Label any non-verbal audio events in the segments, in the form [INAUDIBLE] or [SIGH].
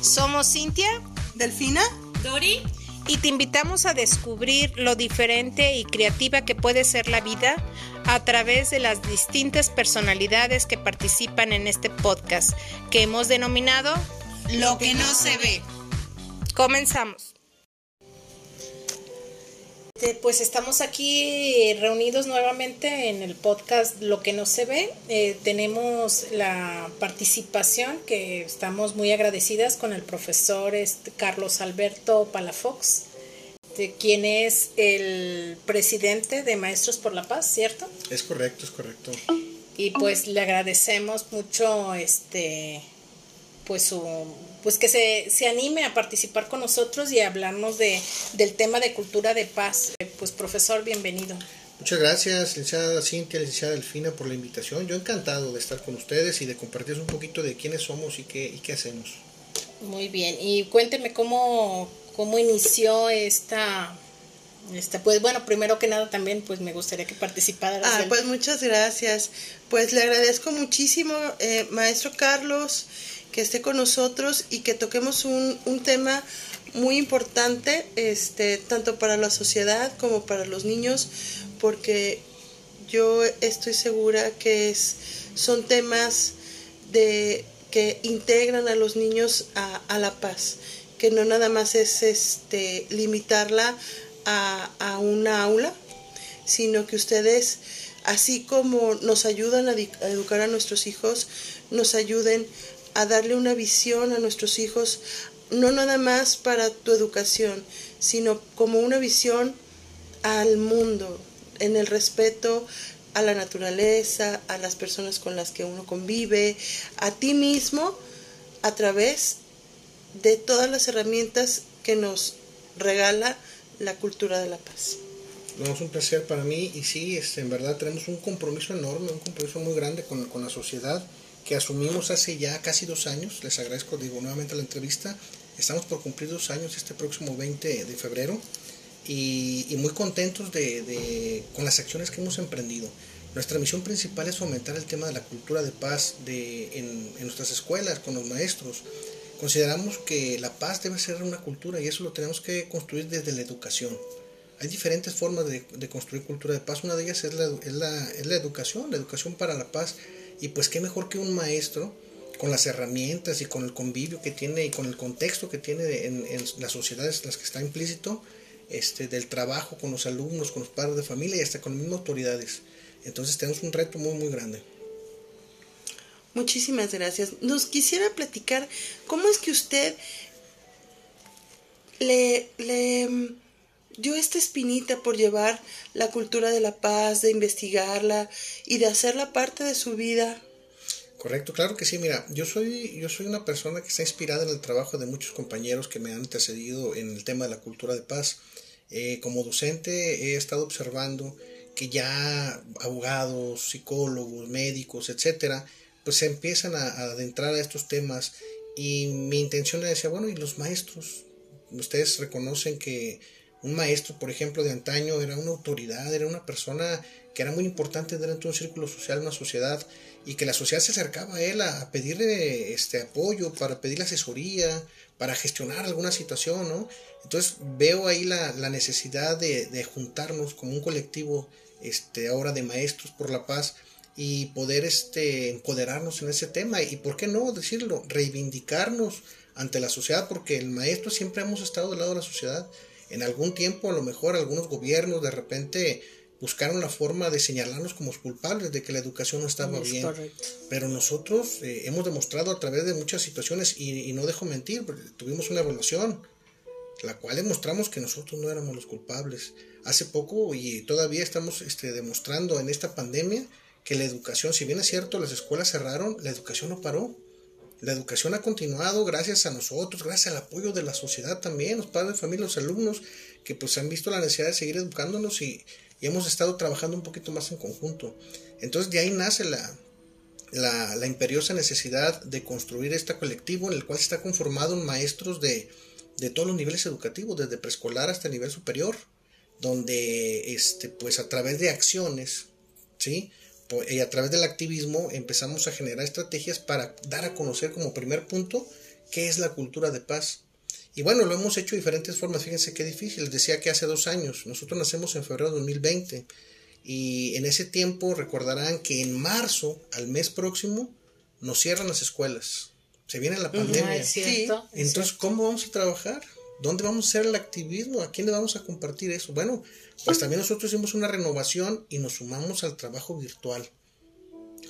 Somos Cintia, Delfina, Dori, y te invitamos a descubrir lo diferente y creativa que puede ser la vida a través de las distintas personalidades que participan en este podcast que hemos denominado Lo que no se ve. Comenzamos. Este, Pues estamos aquí reunidos nuevamente en el podcast Lo que no se ve. Eh, tenemos la participación que estamos muy agradecidas con el profesor este, Carlos Alberto Palafox, este, quien es el presidente de Maestros por la Paz, ¿cierto? Es correcto, es correcto. Y pues le agradecemos mucho este pues su pues que se, se anime a participar con nosotros y a hablarnos de, del tema de cultura de paz. Eh, Pues profesor, bienvenido. Muchas gracias, licenciada Cintia, licenciada Delfina, por la invitación. Yo encantado de estar con ustedes y de compartir un poquito de quiénes somos y qué, y qué hacemos. Muy bien. Y cuénteme cómo, cómo inició esta, esta, pues bueno, primero que nada también pues me gustaría que participaras. Ah, del- pues muchas gracias. Pues le agradezco muchísimo, eh, maestro Carlos, que esté con nosotros y que toquemos un, un tema muy importante, este, tanto para la sociedad como para los niños, porque yo estoy segura que es, son temas de que integran a los niños a, a la paz, que no nada más es este limitarla a, a una aula, sino que ustedes, así como nos ayudan a, a educar a nuestros hijos, nos ayuden a darle una visión a nuestros hijos, no nada más para tu educación, sino como una visión al mundo, en el respeto a la naturaleza, a las personas con las que uno convive, a ti mismo, a través de todas las herramientas que nos regala la cultura de la paz. No, es un placer para mí y sí, este, en verdad tenemos un compromiso enorme, un compromiso muy grande con, con la sociedad que asumimos hace ya casi dos años. Les agradezco, digo, nuevamente la entrevista. Estamos por cumplir dos años este próximo 20 de febrero y, y muy contentos de, de- con las acciones que hemos emprendido. Nuestra misión principal es fomentar el tema de la cultura de paz de, en, en nuestras escuelas, con los maestros. Consideramos que la paz debe ser una cultura y eso lo tenemos que construir desde la educación. Hay diferentes formas de, de construir cultura de paz. Una de ellas es la, es, la, es la educación, la educación para la paz. Y pues qué mejor que un maestro con las herramientas y con el convivio que tiene y con el contexto que tiene en, las sociedades en las que está implícito, este, del trabajo con los alumnos, con los padres de familia y hasta con las mismas autoridades. Entonces tenemos un reto muy, muy grande. Muchísimas gracias. Nos quisiera platicar cómo es que usted le dio esta espinita por llevar la cultura de la paz, de investigarla y de hacerla parte de su vida. Correcto, claro que sí. Mira, yo soy, yo soy una persona que está inspirada en el trabajo de muchos compañeros que me han antecedido en el tema de la cultura de paz. Eh, como docente he estado observando que ya abogados, psicólogos, médicos, etcétera, pues se empiezan a, a adentrar a estos temas y mi intención era decir, bueno, ¿y los maestros? Ustedes reconocen que un maestro, por ejemplo, de antaño era una autoridad, era una persona que era muy importante dentro de un círculo social, una sociedad, y que la sociedad se acercaba a él a, a pedirle este apoyo, para pedirle asesoría, para gestionar alguna situación, ¿no? Entonces veo ahí la, la necesidad de, de, juntarnos como un colectivo este, ahora de maestros por la paz y poder este, empoderarnos en ese tema y, ¿por qué no decirlo? Reivindicarnos ante la sociedad, porque el maestro siempre hemos estado del lado de la sociedad. En algún tiempo, a lo mejor, algunos gobiernos de repente buscaron la forma de señalarnos como culpables de que la educación no estaba Es bien. correcto. Pero nosotros eh, hemos demostrado a través de muchas situaciones, y, y no dejo mentir, tuvimos una evaluación, la cual demostramos que nosotros no éramos los culpables. Hace poco y todavía estamos este, demostrando en esta pandemia que la educación, si bien es cierto, las escuelas cerraron, la educación no paró. La educación ha continuado gracias a nosotros, gracias al apoyo de la sociedad también, los padres de familia, los alumnos, que pues han visto la necesidad de seguir educándonos y, y hemos estado trabajando un poquito más en conjunto. Entonces de ahí nace la, la, imperiosa necesidad de construir este colectivo en el cual está conformado maestros de, de todos los niveles educativos, desde preescolar hasta el nivel superior, donde este, pues a través de acciones, ¿sí? Y a través del activismo empezamos a generar estrategias para dar a conocer como primer punto qué es la cultura de paz. Y bueno, lo hemos hecho de diferentes formas. Fíjense qué difícil. Les decía que hace dos años. Nosotros nacemos en febrero de 2020. Y en ese tiempo recordarán que en marzo, al mes próximo, nos cierran las escuelas. Se viene la pandemia. Entonces, ¿cómo vamos a trabajar? ¿Dónde vamos a hacer el activismo? ¿A quién le vamos a compartir eso? Bueno, pues también nosotros hicimos una renovación y nos sumamos al trabajo virtual.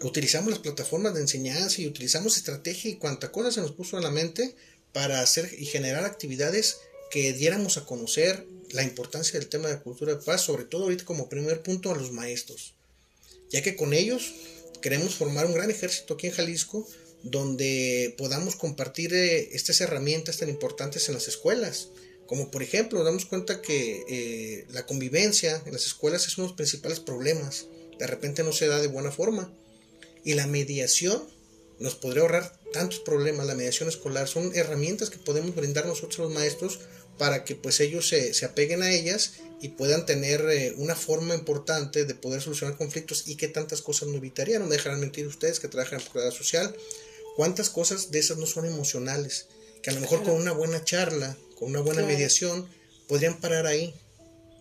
Utilizamos las plataformas de enseñanza y utilizamos estrategia y cuánta cosa se nos puso en la mente para hacer y generar actividades que diéramos a conocer la importancia del tema de cultura de paz, sobre todo ahorita como primer punto a los maestros, ya que con ellos queremos formar un gran ejército aquí en Jalisco donde podamos compartir eh, estas herramientas tan importantes en las escuelas. Como por ejemplo, damos cuenta que eh, la convivencia en las escuelas es uno de los principales problemas. De repente no se da de buena forma. Y la mediación nos podría ahorrar tantos problemas. La mediación escolar son herramientas que podemos brindar nosotros los maestros para que pues ellos se, se apeguen a ellas y puedan tener eh, una forma importante de poder solucionar conflictos y que tantas cosas no evitarían. No me dejarán mentir ustedes que trabajan en Procuraduría Social. ¿Cuántas cosas de esas no son emocionales? Que a lo mejor con una buena charla, con una buena mediación, podrían parar ahí,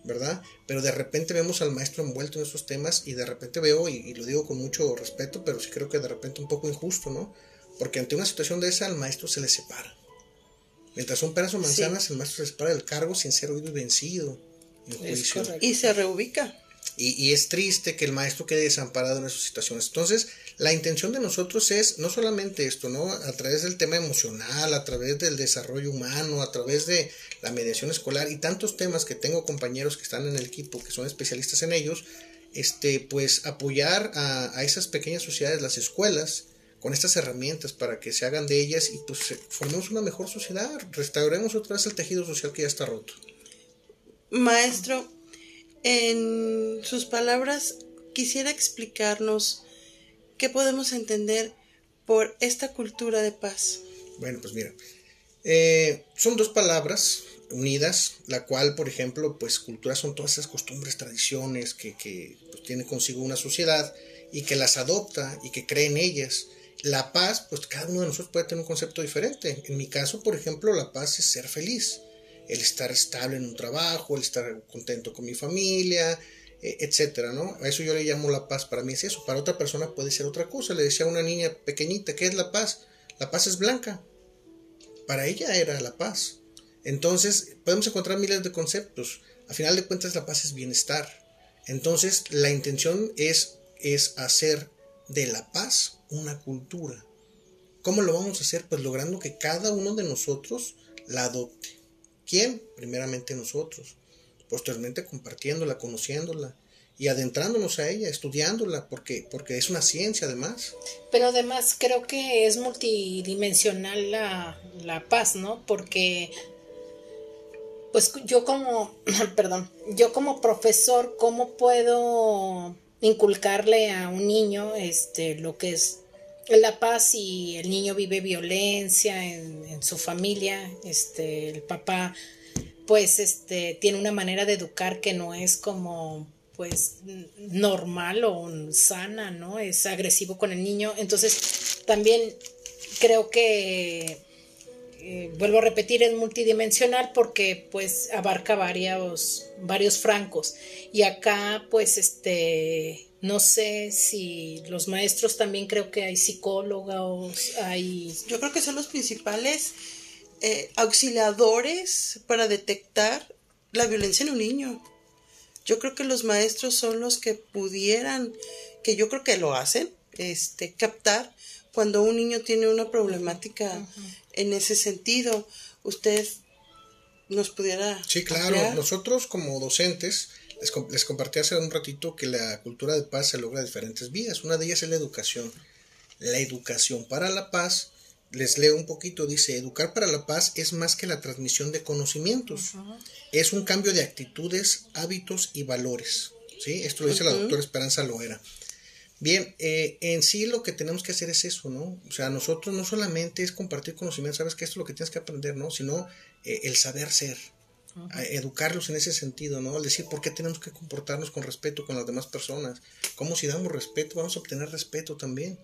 ¿verdad? Pero de repente vemos al maestro envuelto en esos temas y de repente veo, y, y lo digo con mucho respeto, pero sí creo que de repente un poco injusto, ¿no? Porque ante una situación de esa al maestro se le separa Mientras son peras o manzanas, el maestro se separa del cargo sin ser oído y vencido en juicio. Y se reubica. Y, es triste que el maestro quede desamparado en esas situaciones. Entonces, la intención de nosotros es no solamente esto, ¿no? A través del tema emocional, a través del desarrollo humano, a través de la mediación escolar y tantos temas que tengo compañeros que están en el equipo, que son especialistas en ellos, este, pues apoyar a, esas pequeñas sociedades, las escuelas, con estas herramientas para que se hagan de ellas y pues formemos una mejor sociedad, restauremos otra vez el tejido social que ya está roto. Maestro, en sus palabras quisiera explicarnos qué podemos entender por esta cultura de paz. Bueno, pues mira, eh, son dos palabras unidas, la cual, por ejemplo, pues cultura son todas esas costumbres, tradiciones que, que pues, tiene consigo una sociedad y que las adopta y que cree en ellas la paz, pues cada uno de nosotros puede tener un concepto diferente. En mi caso, por ejemplo, la paz es ser feliz, el estar estable en un trabajo, el estar contento con mi familia, etcétera, ¿no? A eso yo le llamo la paz, para mí es eso, para otra persona puede ser otra cosa. Le decía a una niña pequeñita, ¿qué es la paz? La paz es blanca. Para ella era la paz. Entonces, podemos encontrar miles de conceptos. A final de cuentas, la paz es bienestar. Entonces, la intención es, es hacer de la paz una cultura. ¿Cómo lo vamos a hacer? Pues logrando que cada uno de nosotros la adopte. ¿Quién? Primeramente nosotros. Posteriormente compartiéndola, conociéndola y adentrándonos a ella, estudiándola, porque, porque es una ciencia además. Pero además creo que es multidimensional la, la paz, ¿no? Porque pues yo como, [CLEARS THROAT] perdón, yo como profesor, ¿cómo puedo inculcarle a un niño este lo que es la paz y el niño vive violencia en, su familia este el papá pues este tiene una manera de educar que no es como pues normal o sana no es agresivo con el niño. Entonces también creo que eh, vuelvo a repetir, es multidimensional porque pues abarca varios, varios francos. Y acá pues este, no sé si los maestros también creo que hay psicólogos, hay... Yo creo que son los principales eh, auxiliadores para detectar la violencia en un niño. Yo creo que los maestros son los que pudieran, que yo creo que lo hacen, este, captar cuando un niño tiene una problemática en ese sentido, usted nos pudiera... Sí, claro, nosotros como docentes les, les, compartí hace un ratito que la cultura de paz se logra de diferentes vías. Una de ellas es la educación. La educación para la paz, les leo un poquito, dice, educar para la paz es más que la transmisión de conocimientos. Es un cambio de actitudes, hábitos y valores. ¿sí? Esto lo dice la doctora Esperanza Loera. Bien, eh, en sí lo que tenemos que hacer es eso, ¿no? O sea, nosotros no solamente es compartir conocimiento, sabes que esto es lo que tienes que aprender, ¿no? Sino eh, el saber ser. educarlos en ese sentido, ¿no? Al decir por qué tenemos que comportarnos con respeto con las demás personas, cómo si damos respeto vamos a obtener respeto también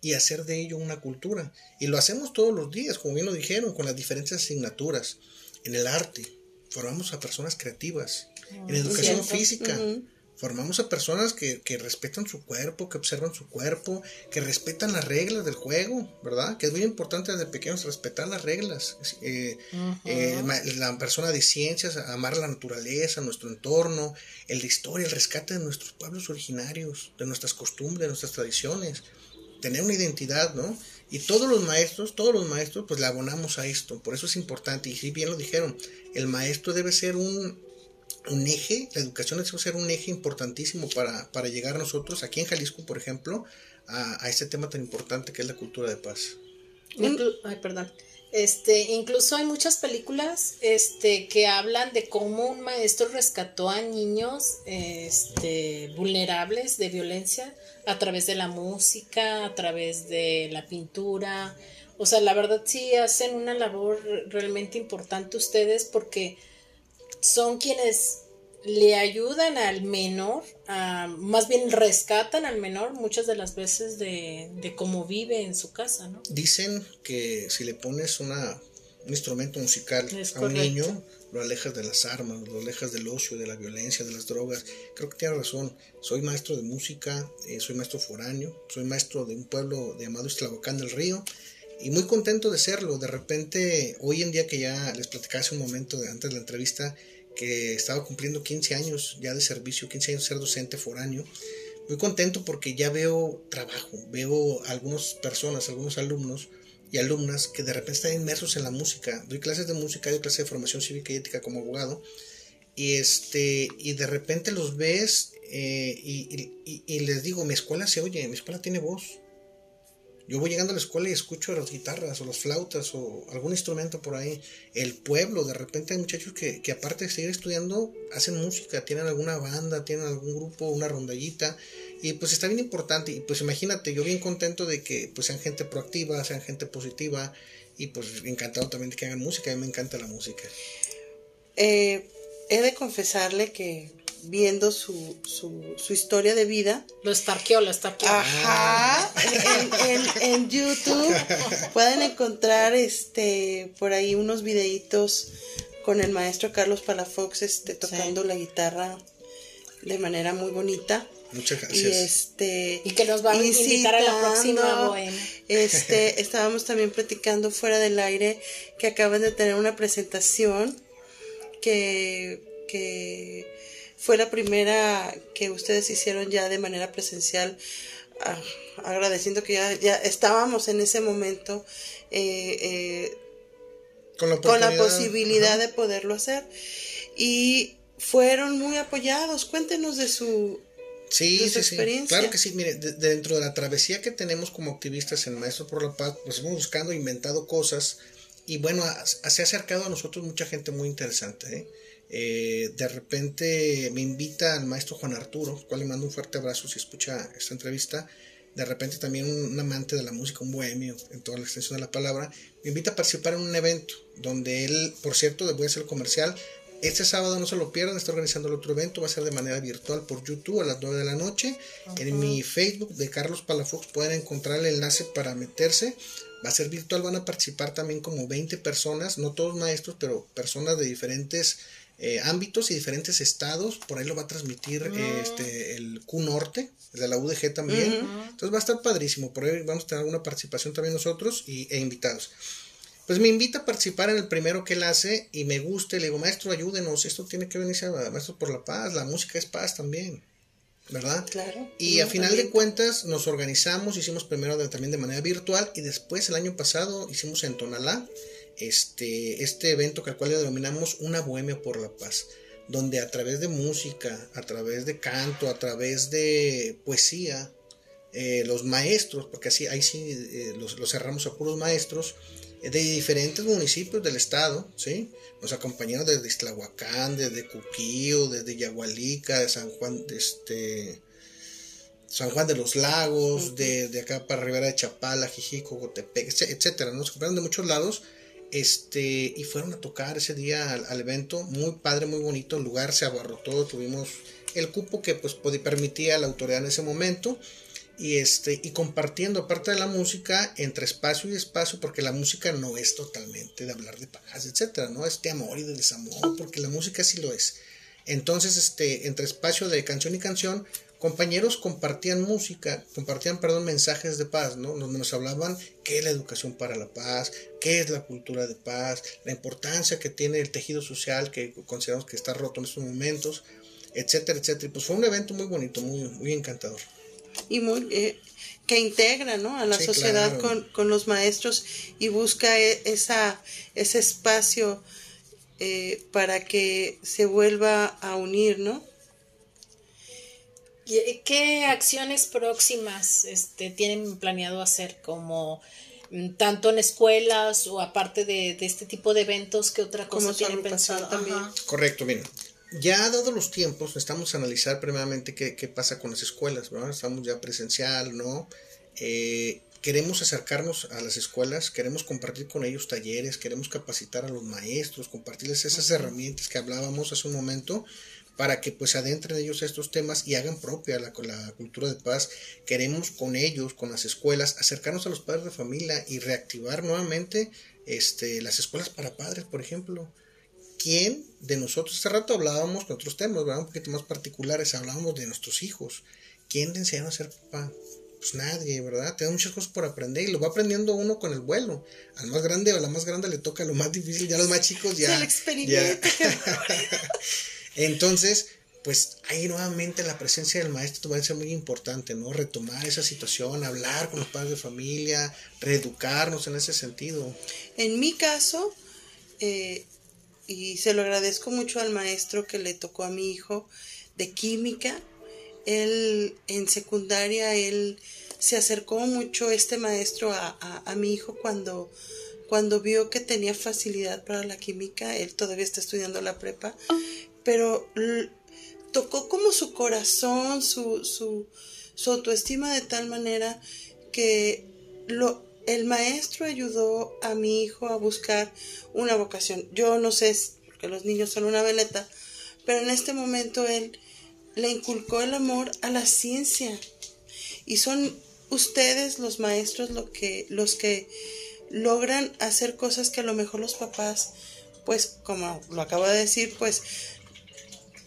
y hacer de ello una cultura. Y lo hacemos todos los días, como bien lo dijeron, con las diferentes asignaturas. En el arte, formamos a personas creativas. en educación física, formamos a personas que, que, respetan su cuerpo, que observan su cuerpo, que respetan las reglas del juego, ¿verdad? Que es muy importante desde pequeños respetar las reglas. Eh, eh, la persona de ciencias, amar la naturaleza, nuestro entorno, el de historia, el rescate de nuestros pueblos originarios, de nuestras costumbres, de nuestras tradiciones tener una identidad, ¿no? Y todos los maestros, todos los maestros, pues le abonamos a esto. Por eso es importante, y si bien lo dijeron, el maestro debe ser un, un eje, la educación debe ser un eje importantísimo para, para llegar a nosotros, aquí en Jalisco, por ejemplo, a, a este tema tan importante que es la cultura de paz. Ay, perdón. Este, incluso hay muchas películas este, que hablan de cómo un maestro rescató a niños este, vulnerables de violencia a través de la música, a través de la pintura. O sea, la verdad sí hacen una labor realmente importante ustedes porque son quienes le ayudan al menor, más bien rescatan al menor muchas de las veces de, de cómo vive en su casa, ¿no? Dicen que si le pones una, un instrumento musical a un niño, lo alejas de las armas, lo alejas del ocio, de la violencia, de las drogas. Creo que tiene razón. Soy maestro de música, eh, soy maestro foráneo, soy maestro de un pueblo llamado Estlabocán del Río y muy contento de serlo. De repente, hoy en día que ya les platicaba hace un momento de, antes de la entrevista, que estaba cumpliendo 15 años ya de servicio, 15 años de ser docente foráneo. Muy contento porque ya veo trabajo, veo algunas personas, algunos alumnos y alumnas que de repente están inmersos en la música. Doy clases de música, doy clases de formación cívica y ética como abogado. Y, este, y de repente los ves eh, y, y, les digo, mi escuela se oye, mi escuela tiene voz. Yo voy llegando a la escuela y escucho las guitarras o las flautas o algún instrumento por ahí. El pueblo, de repente hay muchachos que, que aparte de seguir estudiando, hacen música, tienen alguna banda, tienen algún grupo, una rondallita. Y pues está bien importante. Y pues imagínate, yo bien contento de que pues sean gente proactiva, sean gente positiva. Y pues encantado también de que hagan música. A mí me encanta la música. Eh, he de confesarle que viendo su, su, su historia de vida. Lo estarqueó, lo estarqueó. Ajá. En, en, YouTube pueden encontrar este por ahí unos videitos con el maestro Carlos Palafox este, tocando la guitarra de manera muy bonita. Muchas gracias. Y este y que nos va a invitar a la próxima Este, [LAUGHS] estábamos también platicando fuera del aire que acaban de tener una presentación que que fue la primera que ustedes hicieron ya de manera presencial, ah, agradeciendo que ya, ya estábamos en ese momento eh, eh, con, la posibilidad de poderlo hacer. Y fueron muy apoyados. Cuéntenos de su, Sí, sí, experiencia. sí. Claro que sí. Mire, dentro de la travesía que tenemos como activistas en Maestro por la Paz, pues hemos buscando, inventado cosas. Y bueno, se ha acercado a nosotros mucha gente muy interesante. ¿eh? Eh, de repente me invita al maestro Juan Arturo, cual le mando un fuerte abrazo si escucha esta entrevista. De repente también un, amante de la música, un bohemio en toda la extensión de la palabra, me invita a participar en un evento donde él, por cierto, voy a hacer comercial. Este sábado no se lo pierdan, está organizando el otro evento, va a ser de manera virtual por YouTube a las 9 de la noche. En mi Facebook de Carlos Palafox pueden encontrar el enlace para meterse. Va a ser virtual, van a participar también como 20 personas, no todos maestros, pero personas de diferentes eh, ámbitos y diferentes estados. Por ahí lo va a transmitir ah. este, el Q Norte, de la UDG también. Entonces va a estar padrísimo. Por ahí vamos a tener alguna participación también nosotros y, e invitados. Pues me invita a participar en el primero que él hace y me gusta. le digo, maestro, ayúdenos. Esto tiene que venirse a Maestro por la Paz. La música es paz también. ¿verdad? Claro. Y a final de cuentas nos organizamos, hicimos primero también de manera virtual y después el año pasado hicimos en Tonalá este, este evento que al cual le denominamos Una Bohemia por la Paz, donde a través de música, a través de canto, a través de poesía, eh, los maestros, porque así ahí sí eh, los, cerramos a puros maestros, de diferentes municipios del estado, ¿sí? Nos acompañaron desde Islahuacán, desde Cuquío, desde Yagualica, de San Juan, de este, San Juan de los Lagos, de, acá para Rivera de Chapala, Jijico, Gotepec, etcétera, Nos acompañaron de muchos lados este, y fueron a tocar ese día al, evento, muy padre, muy bonito, el lugar se abarrotó, tuvimos el cupo que pues permitía la autoridad en ese momento, y este y compartiendo parte de la música entre espacio y espacio porque la música no es totalmente de hablar de paz etcétera no es de amor y de desamor porque la música sí lo es. Entonces este entre espacio de canción y canción compañeros compartían música compartían perdón mensajes de paz no donde nos hablaban qué es la educación para la paz qué es la cultura de paz la importancia que tiene el tejido social que consideramos que está roto en estos momentos etcétera etcétera. Y pues fue un evento muy bonito muy muy encantador y muy eh, que integra ¿no? a la sociedad con, con, los maestros y busca e, esa, ese espacio eh, para que se vuelva a unir, ¿no? Eh, ¿Qué acciones próximas este, tienen planeado hacer como mm, tanto en escuelas o aparte de, de este tipo de eventos, qué otra cosa tienen pensado? También? Correcto, miren ya dado los tiempos, necesitamos analizar primeramente qué, qué pasa con las escuelas, ¿no? Estamos ya presencial, ¿no? Eh, queremos acercarnos a las escuelas, queremos compartir con ellos talleres, queremos capacitar a los maestros, compartirles esas herramientas que hablábamos hace un momento para que pues adentren ellos estos temas y hagan propia la, la cultura de paz. Queremos con ellos, con las escuelas, acercarnos a los padres de familia y reactivar nuevamente este, las escuelas para padres, por ejemplo quién de nosotros, hace rato hablábamos con otros temas, ¿verdad? un poquito más particulares, hablábamos de nuestros hijos. ¿Quién le enseñaron a ser papá? Pues nadie, ¿verdad? Tenemos muchas cosas por aprender y lo va aprendiendo uno con el vuelo. Al más grande o a la más grande le toca lo más difícil, ya los más chicos ya. el experimento. [LAUGHS] [LAUGHS] Entonces, pues ahí nuevamente la presencia del maestro va a ser muy importante, ¿no? Retomar esa situación, hablar con los padres de familia, reeducarnos en ese sentido. En mi caso, eh, y se lo agradezco mucho al maestro que le tocó a mi hijo de química. Él en secundaria, él se acercó mucho este maestro a, a, mi hijo cuando, cuando vio que tenía facilidad para la química. Él todavía está estudiando la prepa, pero tocó como su corazón, su, su, su autoestima de tal manera que lo, el maestro ayudó a mi hijo a buscar una vocación. Yo no sé, porque los niños son una veleta, pero en este momento él le inculcó el amor a la ciencia. Y son ustedes los maestros lo que, los que logran hacer cosas que a lo mejor los papás, pues como lo acabo de decir, pues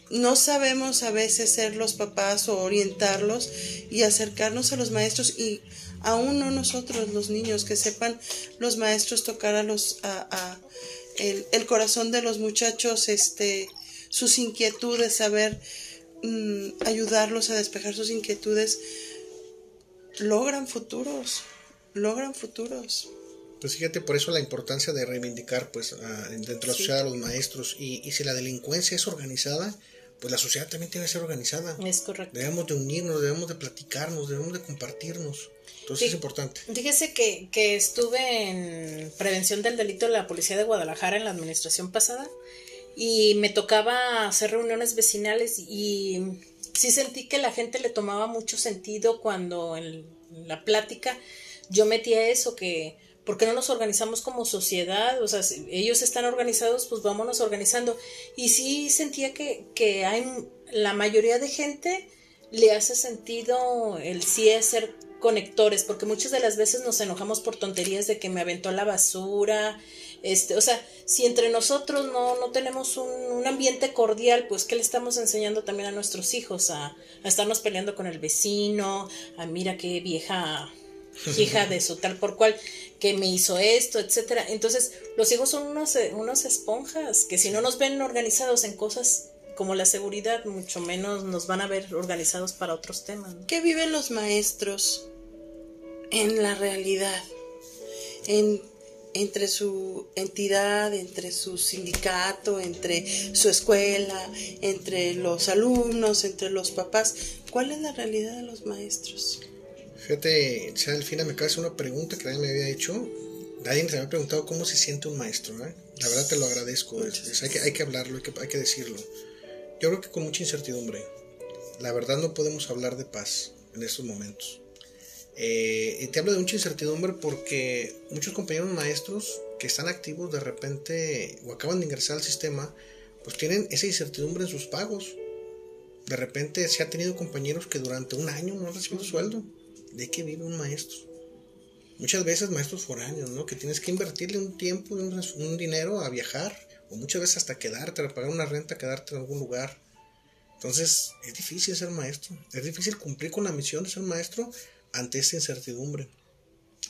no sabemos a veces ser los papás o orientarlos y acercarnos a los maestros y aún no nosotros los niños, que sepan los maestros tocar a los, a, el, corazón de los muchachos, este, sus inquietudes, saber mm, ayudarlos a despejar sus inquietudes, logran futuros, logran futuros. Pues fíjate, por eso la importancia de reivindicar, pues, dentro de la sociedad a los maestros. Y, y si la delincuencia es organizada, pues la sociedad también tiene que ser organizada. Es correcto. Debemos de unirnos, debemos de platicarnos, debemos de compartirnos. Entonces es importante. Fíjese que, que estuve en prevención del delito de la Policía de Guadalajara en la administración pasada y me tocaba hacer reuniones vecinales y sí sentí que la gente le tomaba mucho sentido cuando en la plática yo metía eso que ¿por qué no nos organizamos como sociedad? O sea, si ellos están organizados, pues vámonos organizando. Y sí sentía que, que hay la mayoría de gente le hace sentido el sí ser conectores, porque muchas de las veces nos enojamos por tonterías de que me aventó la basura, este, o sea, si entre nosotros no, no tenemos un, ambiente cordial, pues ¿qué le estamos enseñando también a nuestros hijos? A, a estarnos peleando con el vecino, a mira qué vieja hija de su tal por cual que me hizo esto, etcétera. Entonces, los hijos son unos, unos esponjas que si no nos ven organizados en cosas como la seguridad, mucho menos nos van a ver organizados para otros temas. ¿Qué viven los maestros en la realidad, en, entre su entidad, entre su sindicato, entre su escuela, entre los alumnos, entre los papás. ¿Cuál es la realidad de los maestros? Fíjate, al final me hacer una pregunta que nadie me había hecho. Nadie me había preguntado cómo se siente un maestro. ¿eh? La verdad te lo agradezco. hay, que, hablarlo, hay que decirlo. Yo creo que con mucha incertidumbre. La verdad no podemos hablar de paz en estos momentos Eh, y te hablo de mucha incertidumbre porque muchos compañeros maestros que están activos de repente o acaban de ingresar al sistema, pues tienen esa incertidumbre en sus pagos. De repente se ha tenido compañeros que durante un año no han recibido sueldo. ¿De qué vive un maestro? Muchas veces maestros foráneos, ¿no? Que tienes que invertirle un tiempo, un, un dinero a viajar, o muchas veces hasta quedarte, a pagar una renta, quedarte en algún lugar. Entonces, es difícil ser maestro. Es difícil cumplir con la misión de ser maestro ante esa incertidumbre.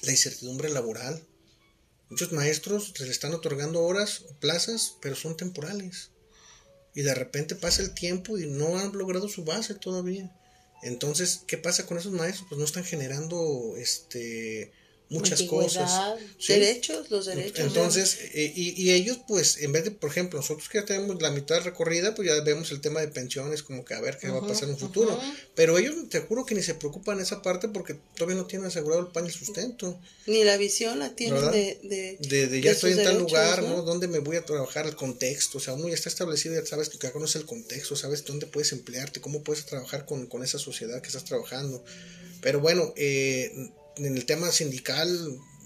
La incertidumbre laboral. Muchos maestros les están otorgando horas o plazas, pero son temporales. Y de repente pasa el tiempo y no han logrado su base todavía. Entonces, ¿qué pasa con esos maestros? Pues no están generando este muchas cosas. Derechos, los derechos. Entonces, eh, y, y, ellos, pues, en vez de, por ejemplo, nosotros que ya tenemos la mitad recorrida, pues ya vemos el tema de pensiones, como que a ver qué va a pasar en un futuro. Pero ellos, te juro que ni se preocupan esa parte porque todavía no tienen asegurado el pan y el sustento. Ni la visión la tienen de, de, de, ya estoy en tal lugar, ¿no? ¿Dónde me voy a trabajar? El contexto, o sea, uno ya está establecido, ya sabes que ya conoces el contexto, sabes dónde puedes emplearte, cómo puedes trabajar con, con esa sociedad que estás trabajando. Pero bueno, eh, en el tema sindical,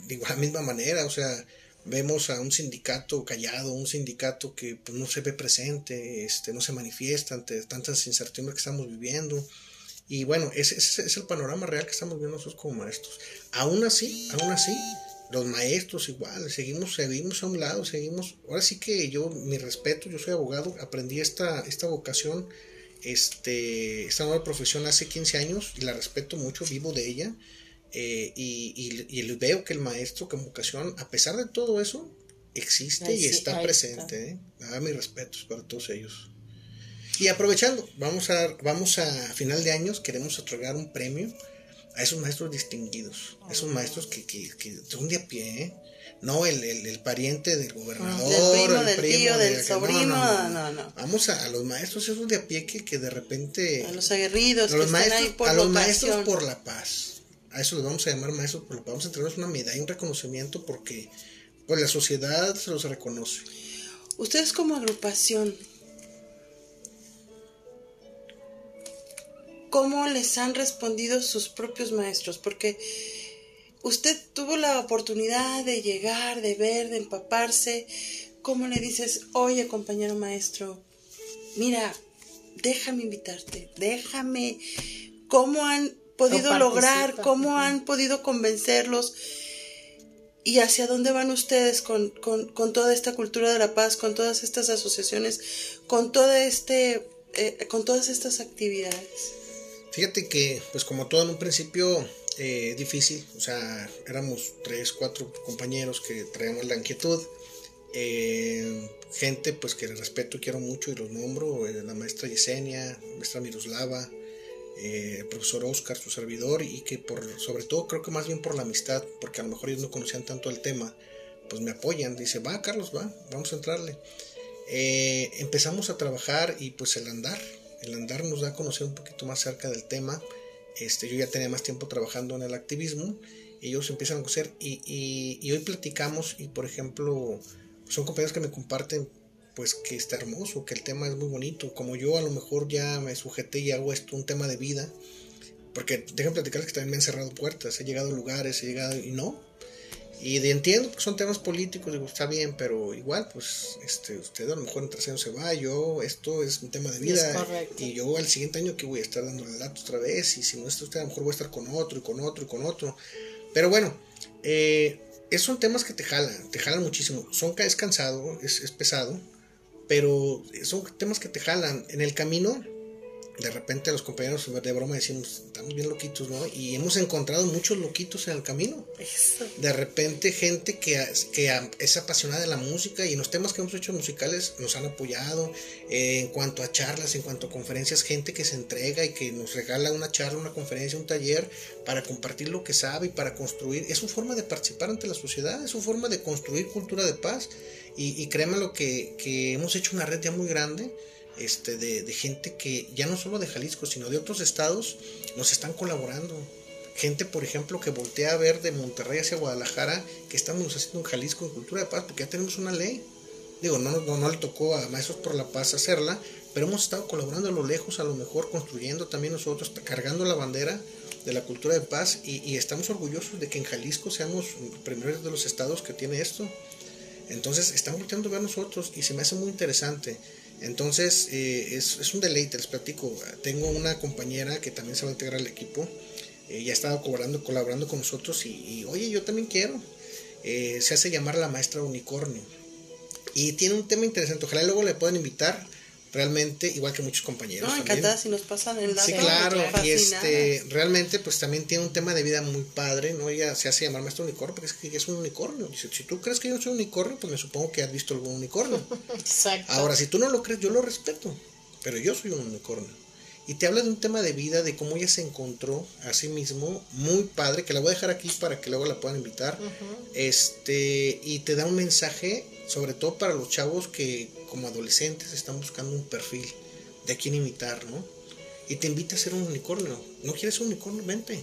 de igual misma manera, o sea, vemos a un sindicato callado, un sindicato que pues, no se ve presente, este, no se manifiesta ante tantas incertidumbres que estamos viviendo. Y bueno, ese, es el panorama real que estamos viendo nosotros como maestros. Aún así, aún así, los maestros igual, seguimos, seguimos a un lado, seguimos. Ahora sí que yo, mi respeto, yo soy abogado, aprendí esta, esta vocación, este, esta nueva profesión hace 15 años y la respeto mucho, vivo de ella. Eh, y, y, veo que el maestro como vocación, a pesar de todo eso, existe y está presente. ¿eh? A mis respetos para todos ellos. Y aprovechando, vamos a, vamos a final de años, queremos otorgar un premio a esos maestros distinguidos, a esos maestros que, que, que son de a pie, ¿eh? no el, el, pariente del gobernador, el primo, tío, del sobrino, no, no, Vamos a, los maestros esos de a pie que, que de repente... A los aguerridos, a los, maestros, a los maestros por la paz a eso les vamos a llamar maestros, pero vamos a entregarles una medalla, un reconocimiento porque pues la sociedad se los reconoce. Ustedes como agrupación, ¿cómo les han respondido sus propios maestros? Porque usted tuvo la oportunidad de llegar, de ver, de empaparse. ¿Cómo le dices, oye compañero maestro, mira, déjame invitarte, déjame, ¿cómo han podido lograr, cómo han podido convencerlos y hacia dónde van ustedes con, toda esta cultura de la paz, con todas estas asociaciones, con toda este, eh, con todas estas actividades. Fíjate que, pues como todo en un principio eh, difícil, o sea, éramos tres, cuatro compañeros que traíamos la inquietud, eh, gente pues que respeto y quiero mucho y los nombro, la maestra Yesenia, la maestra Miroslava, eh, profesor Oscar, su servidor, y que por, sobre todo creo que más bien por la amistad, porque a lo mejor ellos no conocían tanto el tema, pues me apoyan, dice, va Carlos, va, vamos a entrarle. Eh, empezamos a trabajar y pues el andar, el andar nos da a conocer un poquito más cerca del tema. Este, yo ya tenía más tiempo trabajando en el activismo, ellos empiezan a conocer y, y, y hoy platicamos y por ejemplo son compañeros que me comparten pues que está hermoso, que el tema es muy bonito. Como yo a lo mejor ya me sujeté y hago esto un tema de vida, porque déjenme platicarles que también me han cerrado puertas, he llegado a lugares, he llegado y no. Y de, entiendo que son temas políticos, digo, está bien, pero igual, pues, este, usted a lo mejor en tercero se va, yo, esto es un tema de vida, y yo al siguiente año que voy a estar dándole datos otra vez, y si no está usted, a lo mejor voy a estar con otro, y con otro, y con otro. Pero bueno, eh, son temas que te jalan, te jalan muchísimo. Son, es cansado, es, es pesado, pero son temas que te jalan. En el camino, de repente los compañeros de broma decimos, estamos bien loquitos, ¿no? Y hemos encontrado muchos loquitos en el camino. De repente gente que, que es apasionada de la música y en los temas que hemos hecho musicales nos han apoyado. Eh, en cuanto a charlas, en cuanto a conferencias, gente que se entrega y que nos regala una charla, una conferencia, un taller para compartir lo que sabe y para construir. Es su forma de participar ante la sociedad, es su forma de construir cultura de paz. Y, y créanme lo que, que hemos hecho una red ya muy grande este, de, gente que ya no solo de Jalisco, sino de otros estados, nos están colaborando. Gente, por ejemplo, que voltea a ver de Monterrey hacia Guadalajara, que estamos haciendo en Jalisco en Cultura de Paz, porque ya tenemos una ley. Digo, no, no, no le tocó a Maestros por la Paz hacerla, pero hemos estado colaborando a lo lejos, a lo mejor construyendo también nosotros, cargando la bandera de la cultura de paz y, estamos orgullosos de que en Jalisco seamos primeros de los estados que tiene esto. Entonces estamos volteando a ver nosotros y se me hace muy interesante. Entonces eh, es, un deleite, les platico. Tengo una compañera que también se va a integrar al equipo. Eh, ya ha estado colaborando, colaborando con nosotros y, oye, yo también quiero. Eh, se hace llamar la maestra unicornio. Y tiene un tema interesante. Ojalá luego le puedan invitar realmente igual que muchos compañeros. No, encantada si nos pasan el dato. Sí, claro, y este, realmente pues también tiene un tema de vida muy padre, ¿no? Ella se hace llamar maestro unicornio porque es que es un unicornio. Dice, si tú crees que yo soy un unicornio, pues me supongo que has visto algún unicornio. [LAUGHS] Exacto. Ahora, si tú no lo crees, yo lo respeto, pero yo soy un unicornio. Y te habla de un tema de vida, de cómo ella se encontró a sí mismo, muy padre, que la voy a dejar aquí para que luego la puedan invitar. Este, y te da un mensaje, sobre todo para los chavos que como adolescentes están buscando un perfil de a quién imitar, ¿no? Y te invita a ser un unicornio. ¿No quieres un unicornio? Vente.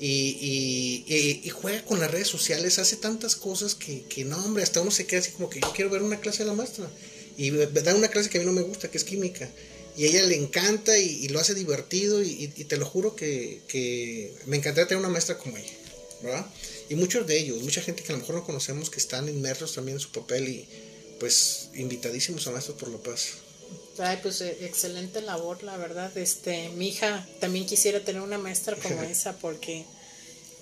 Y, juega con las redes sociales, hace tantas cosas que, que, no, hombre, hasta uno se queda así como que yo quiero ver una clase de la maestra. Y da una clase que a mí no me gusta, que es química. Y ella le encanta y, lo hace divertido y, te lo juro que, que, me encantaría tener una maestra como ella, ¿verdad? Y muchos de ellos, mucha gente que a lo mejor no conocemos, que están inmersos también en su papel y, pues invitadísimos a Maestros por la Paz. Ay, pues eh, excelente labor, la verdad. Este, mi hija también quisiera tener una maestra como [LAUGHS] esa porque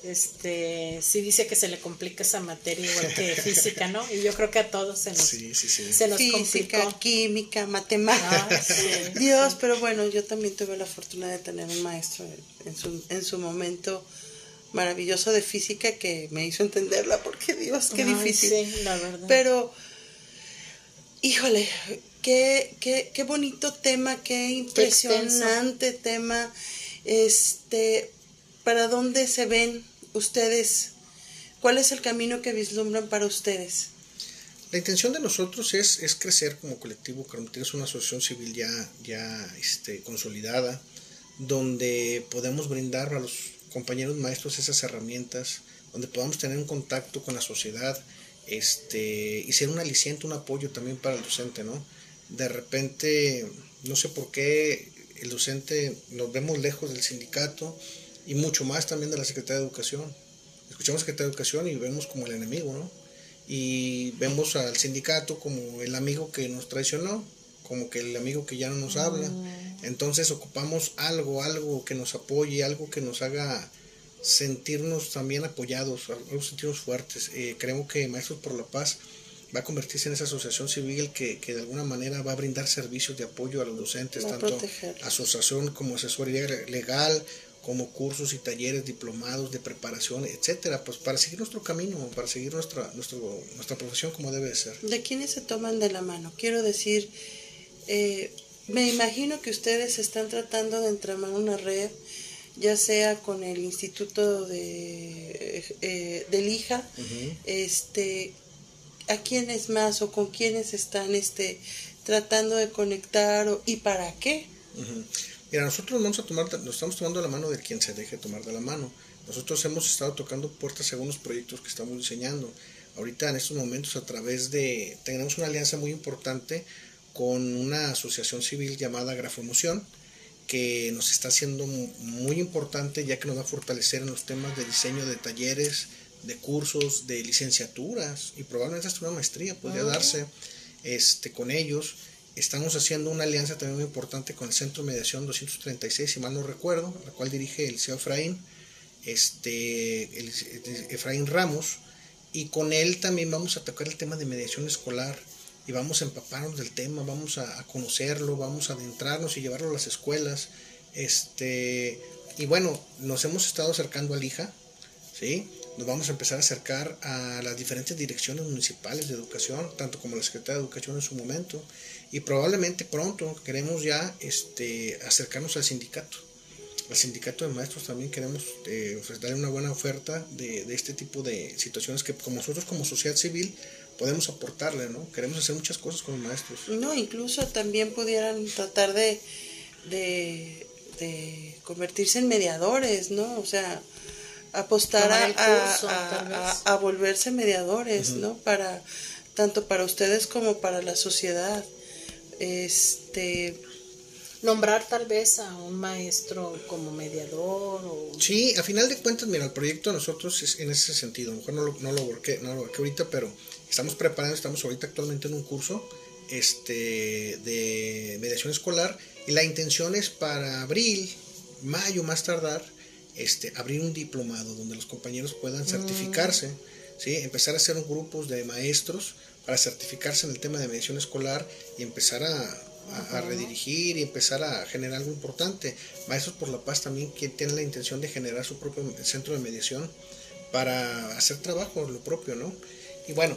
este sí dice que se le complica esa materia igual que [LAUGHS] física, ¿no? Y yo creo que a todos se nos, sí, sí, sí. Se nos física, química, matemática. Dios, pero bueno, yo también tuve la fortuna de tener un maestro en su, en su momento maravilloso de física que me hizo entenderla porque Dios, qué difícil. Sí, la verdad. Pero Híjole, qué, qué, qué bonito tema, qué impresionante tema. Este, ¿para dónde se ven ustedes? ¿Cuál es el camino que vislumbran para ustedes? La intención de nosotros es, es crecer como colectivo, es una asociación civil ya, ya este, consolidada, donde podemos brindar a los compañeros maestros esas herramientas, donde podamos tener un contacto con la sociedad, este, y ser un aliciente, un apoyo también para el docente, ¿no? De repente, no sé por qué el docente nos vemos lejos del sindicato y mucho más también de la Secretaría de Educación. Escuchamos Secretaría de Educación y vemos como el enemigo, ¿no? Y vemos al sindicato como el amigo que nos traicionó, como que el amigo que ya no nos habla. Mm. Entonces ocupamos algo, algo que nos apoye, algo que nos haga sentirnos también apoyados, sentirnos fuertes. Eh, creemos que Maestros por la Paz va a convertirse en esa asociación civil que, de alguna manera va a brindar servicios de apoyo a los docentes, tanto asociación como asesoría legal, como cursos y talleres diplomados de preparación, etcétera, pues para seguir nuestro camino, para seguir nuestra, nuestro, nuestra profesión como debe ser. ¿De quiénes se toman de la mano? Quiero decir, eh, me imagino que ustedes están tratando de entramar una red ya sea con el instituto de eh, del hija este a quiénes más o con quiénes están este tratando de conectar y para qué mira nosotros vamos a tomar nos estamos tomando la mano de quien se deje tomar de la mano. Nosotros hemos estado tocando puertas según los proyectos que estamos diseñando. Ahorita en estos momentos a través de tenemos una alianza muy importante con una asociación civil llamada Grafomoción que nos está haciendo muy importante ya que nos va a fortalecer en los temas de diseño de talleres, de cursos, de licenciaturas y probablemente hasta una maestría podría ah. darse este, con ellos. Estamos haciendo una alianza también muy importante con el Centro de Mediación 236, si mal no recuerdo, la cual dirige el CEO Efraín, este, el, Efraín Ramos, y con él también vamos a tocar el tema de mediación escolar y vamos a empaparnos del tema, vamos a, conocerlo, vamos a adentrarnos y llevarlo a las escuelas. Este, y bueno, nos hemos estado acercando al IJA, ¿sí? Nos vamos a empezar a acercar a las diferentes direcciones municipales de educación, tanto como la Secretaría de Educación en su momento, y probablemente pronto queremos ya este, acercarnos al sindicato. Al sindicato de maestros también queremos eh, una buena oferta de, de este tipo de situaciones que como nosotros como sociedad civil podemos aportarle, ¿no? Queremos hacer muchas cosas con los maestros. No, incluso también pudieran tratar de, de, convertirse en mediadores, ¿no? O sea, apostar a, a, volverse mediadores, ¿no? Para, tanto para ustedes como para la sociedad. Este, nombrar tal vez a un maestro como mediador o... Sí, a final de cuentas, mira, el proyecto de nosotros es en ese sentido, a lo mejor no lo, no lo worké, no lo ahorita, pero estamos preparando, estamos ahorita actualmente en un curso este, de mediación escolar y la intención es para abril, mayo más tardar, este, abrir un diplomado donde los compañeros puedan mm. certificarse, ¿sí? empezar a hacer grupos de maestros para certificarse en el tema de mediación escolar y empezar a, a, redirigir y empezar a generar algo importante. Maestros por la Paz también que tienen la intención de generar su propio centro de mediación para hacer trabajo lo propio, ¿no? Y bueno,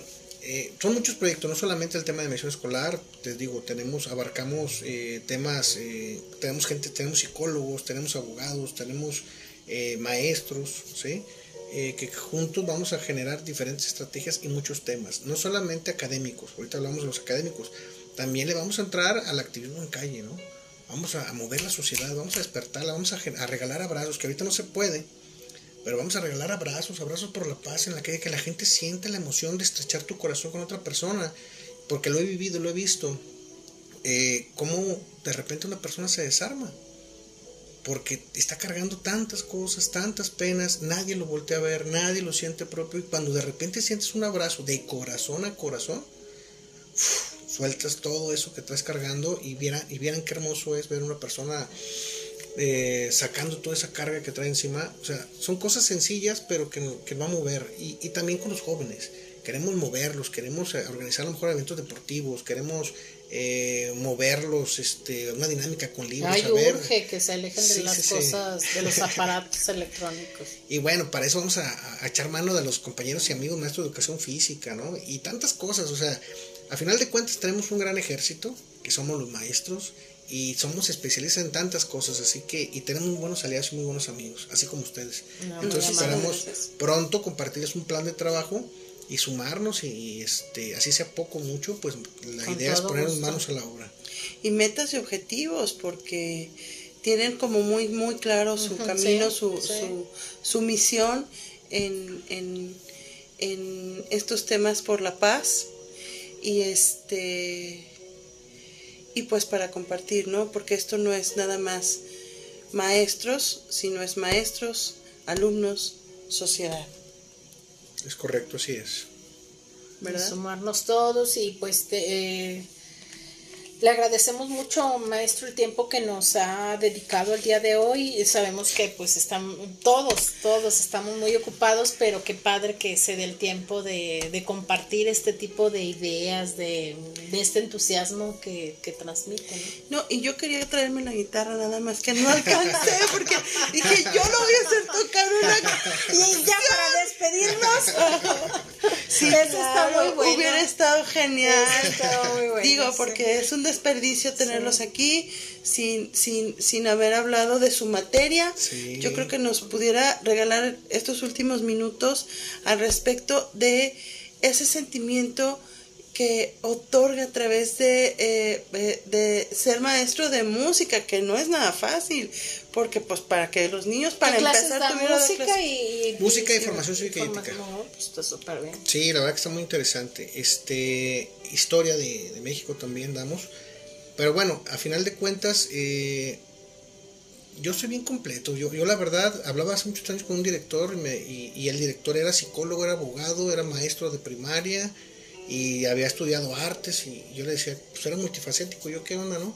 eh, son muchos proyectos, no solamente el tema de mediación escolar, te digo, tenemos, abarcamos eh, temas, eh, tenemos gente, tenemos psicólogos, tenemos abogados, tenemos maestros, ¿sí? que juntos vamos a generar diferentes estrategias y muchos temas, no solamente académicos, ahorita hablamos de los académicos, también le vamos a entrar al activismo en calle, ¿no? Vamos a, mover la sociedad, vamos a despertarla, vamos a, regalar abrazos, que ahorita no se puede, pero vamos a regalar abrazos, abrazos por la paz en la calle, que la gente siente la emoción de estrechar tu corazón con otra persona, porque lo he vivido, lo he visto, eh, cómo de repente una persona se desarma, porque está cargando tantas cosas, tantas penas, nadie lo voltea a ver, nadie lo siente propio, y cuando de repente sientes un abrazo de corazón a corazón, sueltas todo eso que estás cargando y vieran, y vieran qué hermoso es ver una persona eh, sacando toda esa carga que trae encima. O sea, son cosas sencillas, pero que, que va a mover. Y, y, también con los jóvenes. Queremos moverlos, queremos eh, organizar a lo mejor eventos deportivos, queremos eh, moverlos, este, una dinámica con libros. Ay, urge que se alejen de las cosas, de los [LAUGHS] aparatos electrónicos. Y bueno, para eso vamos a, a, echar mano de los compañeros y amigos maestros de educación física, ¿no? Y tantas cosas, o sea, a final de cuentas tenemos un gran ejército, que somos los maestros, y somos especialistas en tantas cosas, así que, y tenemos muy buenos aliados y muy buenos amigos, así como ustedes. Entonces esperamos pronto compartirles un plan de trabajo y sumarnos y este así sea poco mucho, pues la idea es poner manos a la obra. Y metas y objetivos, porque tienen como muy, muy claro su camino, su, Su, su, misión en, en, en estos temas por la paz y este y pues para compartir, ¿no? Porque esto no es nada más maestros, sino es maestros, alumnos, sociedad. Es correcto, así es. ¿Verdad? Sumarnos todos y pues te, eh, le agradecemos mucho, maestro, el tiempo que nos ha dedicado el día de hoy. Sabemos que pues están todos, todos estamos muy ocupados, pero qué padre que se dé el tiempo de, de compartir este tipo de ideas, de, de este entusiasmo que, que transmiten. ¿no? y yo quería traerme la guitarra nada más que no alcancé, porque dije, yo no voy a hacer tocar una Y ya para despedirnos. sí, eso está muy bueno. Hubiera estado genial. muy bueno, Digo, porque es un desperdicio tenerlos aquí sin, sin, sin haber hablado de su materia. Yo creo que nos pudiera regalar estos últimos minutos al respecto de ese sentimiento que otorga a través de, eh, de ser maestro de música, que no es nada fácil, porque pues para que los niños para empezar tuvieran música y, música y, formación cívica y ética. Pues, está súper bien. Sí, la verdad que está muy interesante. Este historia de, de México también damos. Pero bueno, a final de cuentas, eh, yo soy bien completo. Yo, yo la verdad hablaba hace muchos años con un director y, y, el director era psicólogo, era abogado, era maestro de primaria y había estudiado artes y yo le decía, pues era multifacético, yo qué onda, ¿no?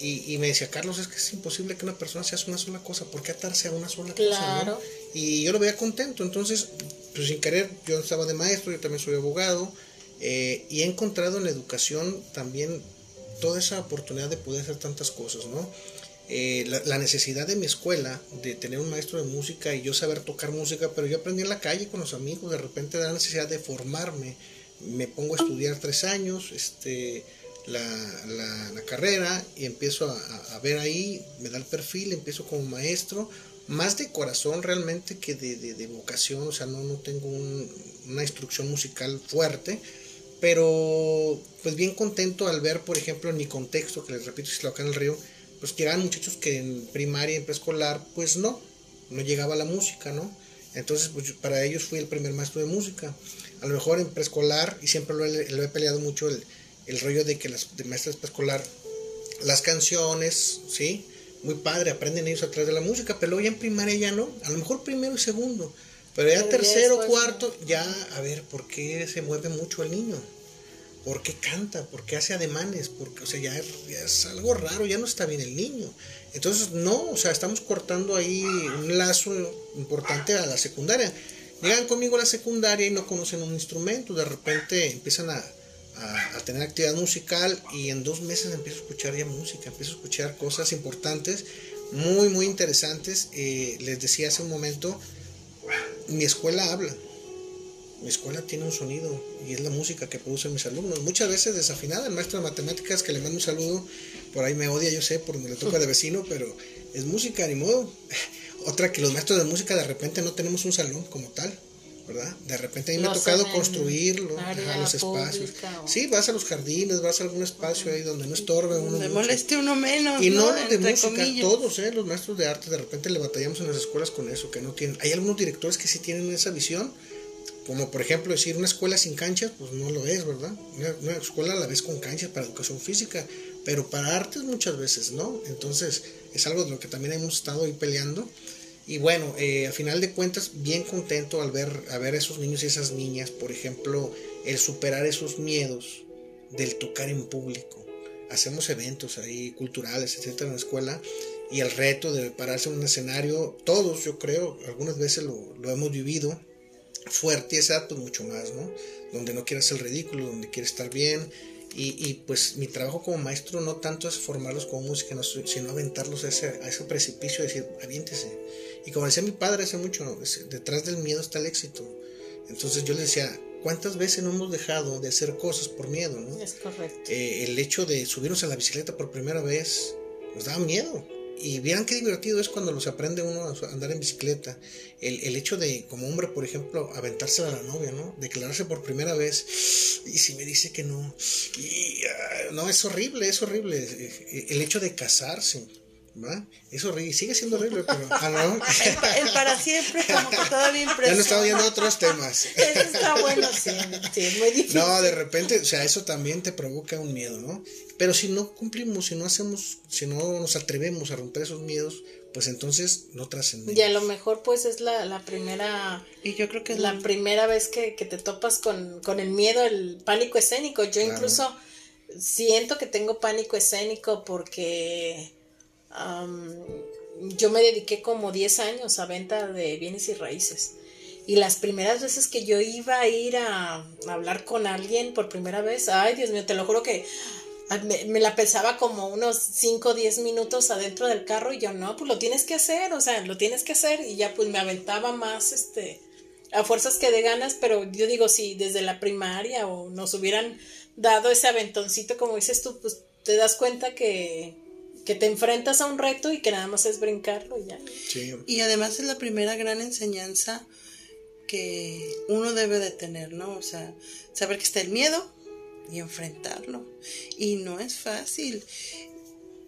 Y, y, me decía, Carlos, es que es imposible que una persona se haga una sola cosa, ¿por qué atarse a una sola cosa? ¿no? Y yo lo veía contento, entonces, pues sin querer, yo estaba de maestro, yo también soy abogado, eh, y he encontrado en la educación también toda esa oportunidad de poder hacer tantas cosas, ¿no? Eh, la, necesidad de mi escuela, de tener un maestro de música y yo saber tocar música, pero yo aprendí en la calle con los amigos, de repente la necesidad de formarme, me pongo a estudiar tres años, este, la, la, carrera y empiezo a, ver ahí, me da el perfil, empiezo como maestro, más de corazón realmente que de, de, vocación, o sea, no, no tengo una instrucción musical fuerte, pero pues bien contento al ver, por ejemplo, en mi contexto, que les repito, si acá en el río, pues eran muchachos que en primaria, en preescolar, pues no, no llegaba la música, ¿no? Entonces, pues para ellos fui el primer maestro de música. A lo mejor en preescolar, y siempre lo he, lo he peleado mucho, el, el, rollo de que las de maestras preescolar las canciones, ¿sí? Muy padre, aprenden ellos a través de la música, pero luego ya en primaria ya no, a lo mejor primero y segundo, pero ya tercero, cuarto, ya, a ver, ¿por qué se mueve mucho el niño? ¿Por qué canta? ¿Por qué hace ademanes? Porque, o sea, ya, es algo raro, ya no está bien el niño. Entonces, no, o sea, estamos cortando ahí un lazo importante a la secundaria. Llegan conmigo a la secundaria y no conocen un instrumento, de repente empiezan a, a, tener actividad musical y en dos meses empiezo a escuchar ya música, empiezo a escuchar cosas importantes, muy, muy interesantes. Eh, les decía hace un momento, mi escuela habla, mi escuela tiene un sonido y es la música que producen mis alumnos. Muchas veces desafinada, el maestro de matemáticas que le mando un saludo, por ahí me odia, yo sé, por donde le toca de vecino, pero es música, ni modo. Otra que los maestros de música de repente no tenemos un salón como tal. ¿verdad? De repente a mí me ha tocado construirlo, los espacios. Sí, vas a los jardines, vas a algún espacio ahí donde no estorbe uno. Me moleste uno menos. Y no, de música, todos, ¿eh? los maestros de arte, de repente le batallamos en las escuelas con eso, que no tienen. Hay algunos directores que sí tienen esa visión, como por ejemplo decir una escuela sin canchas, pues no lo es, ¿verdad? Una, una escuela a la vez con canchas para educación física, pero para artes muchas veces no. Entonces es algo de lo que también hemos estado ahí peleando y bueno, eh, a final de cuentas, bien contento al ver a ver esos niños y esas niñas, por ejemplo, el superar esos miedos del tocar en público. Hacemos eventos ahí culturales, etcétera, en la escuela, y el reto de pararse en un escenario, todos yo creo, algunas veces lo, hemos vivido, fuerte y esa pues mucho más, ¿no? Donde no quieres el ridículo, donde quieres estar bien, y, pues mi trabajo como maestro no tanto es formarlos con música, sino aventarlos a ese, a ese precipicio decir, aviéntese. Y como decía mi padre hace mucho, detrás del miedo está el éxito. Entonces yo le decía, ¿cuántas veces no hemos dejado de hacer cosas por miedo? ¿no? Es correcto. Eh, el hecho de subirnos a la bicicleta por primera vez nos daba miedo. Y vieran qué divertido es cuando los aprende uno a andar en bicicleta. El, el, hecho de, como hombre, por ejemplo, aventarse a la novia, ¿no? Declararse por primera vez. Y si me dice que no. Y, ah, no, es horrible, es horrible. El hecho de casarse. ¿Va? Es horrible, sigue siendo horrible, pero. Ah, no. [LAUGHS] el, para siempre, como que todavía impresiona. Ya no estaba viendo otros temas. [LAUGHS] Eso está bueno, sí, sí, es muy difícil. No, de repente, o sea, eso también te provoca un miedo, ¿no? Pero si no cumplimos, si no hacemos, si no nos atrevemos a romper esos miedos, pues entonces no trascendemos. Y a lo mejor pues es la, la primera... Y yo creo que es la, primera vez que, que, te topas con, con el miedo, el pánico escénico. Yo incluso siento que tengo pánico escénico porque yo me dediqué como 10 años a venta de bienes y raíces. Y las primeras veces que yo iba a ir a, hablar con alguien por primera vez, ay Dios mío, te lo juro que me, la pensaba como unos 5 o 10 minutos adentro del carro y yo no, pues lo tienes que hacer, o sea, lo tienes que hacer y ya pues me aventaba más, este, a fuerzas que de ganas, pero yo digo, si desde la primaria o nos hubieran dado ese aventoncito, como dices tú, pues te das cuenta que, que te enfrentas a un reto y que nada más es brincarlo y ya. Y además es la primera gran enseñanza que uno debe de tener, ¿no? O sea, saber que está el miedo y enfrentarlo. Y no es fácil,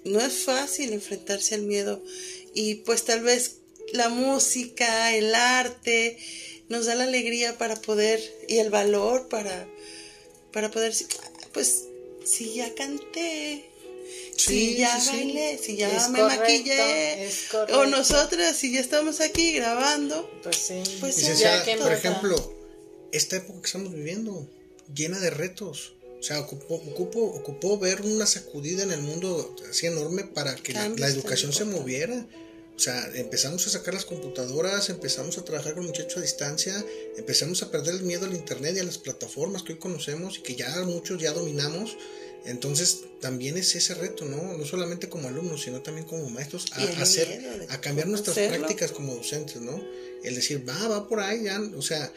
no es fácil enfrentarse al miedo. Y pues tal vez la música, el arte, nos da la alegría para poder y el valor para, para poder, pues, si ya canté, si ya bailé, si ya me maquillé, o nosotras, si ya estamos aquí grabando, pues sí. Pues ya, por ejemplo, esta época que estamos viviendo, llena de retos. O sea, ocupó, ocupó, ocupó ver una sacudida en el mundo así enorme para que la, educación se moviera. O sea, empezamos a sacar las computadoras, empezamos a trabajar con muchachos a distancia, empezamos a perder el miedo al internet y a las plataformas que hoy conocemos y que ya muchos ya dominamos. Entonces, también es ese reto, ¿no? No solamente como alumnos, sino también como maestros, a, hacer, a cambiar nuestras prácticas como docentes, ¿no? El decir, va, va por ahí, ya, o sea,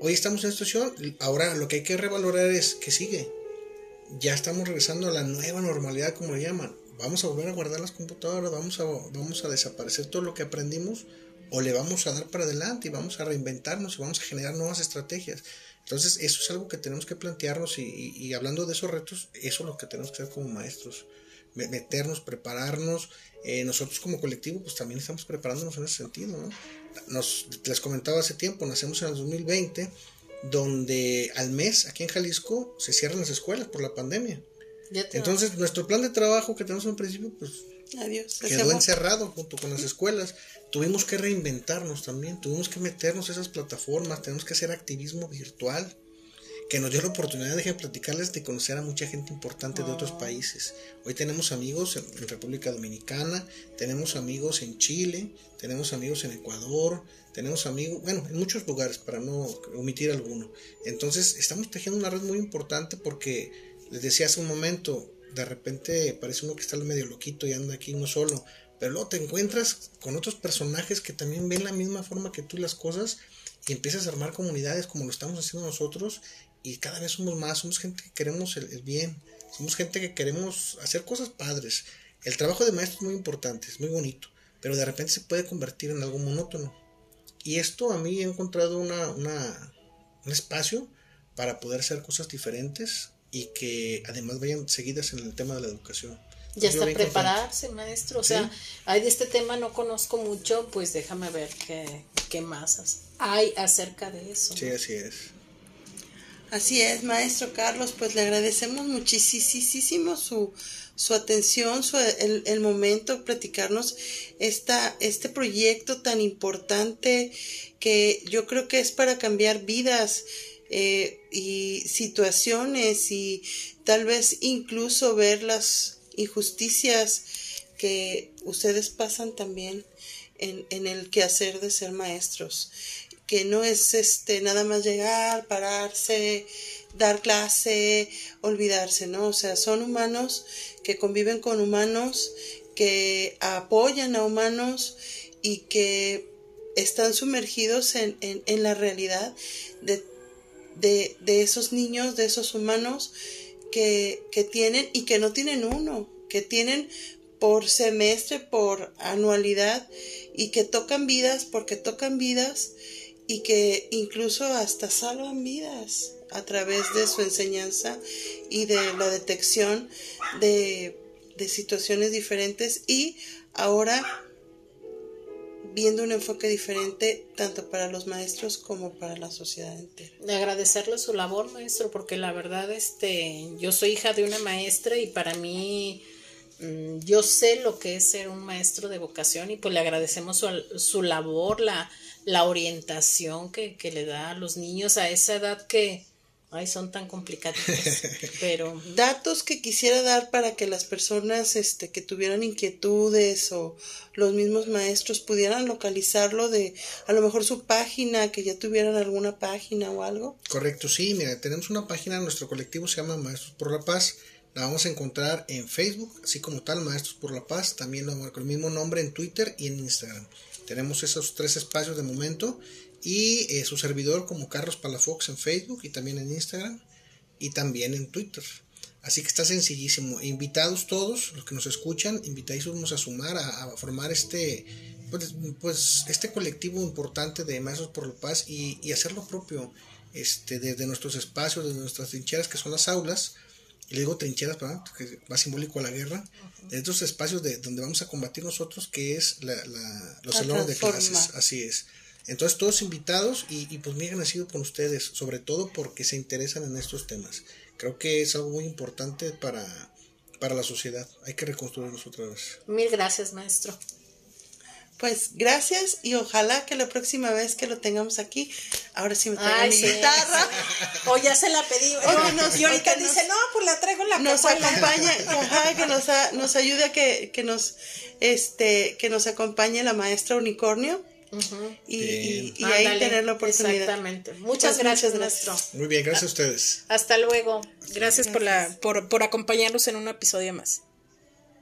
hoy estamos en esta situación, ahora lo que hay que revalorar es que sigue. Ya estamos regresando a la nueva normalidad, como le llaman. Vamos a volver a guardar las computadoras, vamos a, vamos a desaparecer todo lo que aprendimos o le vamos a dar para adelante y vamos a reinventarnos y vamos a generar nuevas estrategias. Entonces, eso es algo que tenemos que plantearnos y, hablando de esos retos, eso es lo que tenemos que hacer como maestros, meternos, prepararnos. Eh, nosotros como colectivo, pues también estamos preparándonos en ese sentido. ¿no? Nos, les comentaba hace tiempo, nacemos en el 2020, donde al mes aquí en Jalisco se cierran las escuelas por la pandemia. Entonces, nuestro plan de trabajo que tenemos en principio, pues Adiós. quedó encerrado junto con las escuelas. Tuvimos que reinventarnos también, tuvimos que meternos a esas plataformas, tenemos que hacer activismo virtual, que nos dio la oportunidad, de platicarles, de conocer a mucha gente importante de otros ah. países. Hoy tenemos amigos en, República Dominicana, tenemos amigos en Chile, tenemos amigos en Ecuador, tenemos amigos, bueno, en muchos lugares, para no omitir alguno. Entonces, estamos tejiendo una red muy importante porque, les decía hace un momento, de repente parece uno que está medio loquito y anda aquí uno solo, pero luego te encuentras con otros personajes que también ven la misma forma que tú las cosas y empiezas a armar comunidades como lo estamos haciendo nosotros y cada vez somos más, somos gente que queremos el, bien, somos gente que queremos hacer cosas padres. El trabajo de maestro es muy importante, es muy bonito, pero de repente se puede convertir en algo monótono. Y esto a mí he encontrado una, un espacio para poder hacer cosas diferentes y que además vayan seguidas en el tema de la educación. Ya está prepararse, maestro. O sea, hay de este tema no conozco mucho, pues déjame ver qué, qué más hay acerca de eso. Sí, así es. Así es, maestro Carlos, pues le agradecemos muchísimo su, su atención, su, el, el, momento, platicarnos esta, este proyecto tan importante que yo creo que es para cambiar vidas eh, y situaciones y tal vez incluso ver las injusticias que ustedes pasan también en, en el quehacer de ser maestros que no es este nada más llegar, pararse, dar clase, olvidarse, ¿no? O sea, son humanos que conviven con humanos, que apoyan a humanos y que están sumergidos en, en, la realidad de de, de esos niños, de esos humanos que, tienen y que no tienen uno, que tienen por semestre, por anualidad y que tocan vidas porque tocan vidas y que incluso hasta salvan vidas a través de su enseñanza y de la detección de, de situaciones diferentes. Y ahora viendo un enfoque diferente tanto para los maestros como para la sociedad entera. De agradecerle su labor, maestro, porque la verdad, este, yo soy hija de una maestra y para mí mm, yo sé lo que es ser un maestro de vocación y pues le agradecemos su, su labor, la, la orientación que, que le da a los niños a esa edad que, Ay, son tan complicados. [LAUGHS] Pero. Datos que quisiera dar para que las personas este, que tuvieran inquietudes o los mismos maestros pudieran localizarlo de a lo mejor su página, que ya tuvieran alguna página o algo. Correcto, sí, mira, tenemos una página, nuestro colectivo se llama Maestros por la Paz. La vamos a encontrar en Facebook, así como tal, Maestros por la Paz, también con el mismo nombre en Twitter y en Instagram. Tenemos esos tres espacios de momento y eh, su servidor como Carlos Palafox en Facebook y también en Instagram y también en Twitter. Así que está sencillísimo. Invitados todos los que nos escuchan, invitadísimos a sumar, a, formar este, pues, pues, este colectivo importante de Maestros por la Paz y, y hacer lo propio este, desde nuestros espacios, desde nuestras trincheras que son las aulas. Y le digo trincheras, ¿verdad? que va simbólico a la guerra, de estos espacios de donde vamos a combatir nosotros, que es la, la, los salones de clases, así es. Entonces todos invitados y, y pues muy agradecido con ustedes, sobre todo porque se interesan en estos temas. Creo que es algo muy importante para, para la sociedad. Hay que reconstruirnos otra vez. Mil gracias, maestro. Pues gracias y ojalá que la próxima vez que lo tengamos aquí, ahora sí me traiga mi guitarra. O ya se la pedí. y ahorita dice, no, pues la traigo en la Nos acompaña, que nos, nos ayude a que, que, nos, este, que nos acompañe la maestra Unicornio y, ahí tener la oportunidad. Exactamente. Muchas pues gracias, maestro. Muy bien, gracias a ustedes. Hasta luego. Gracias, por, la, por, por acompañarnos en un episodio más.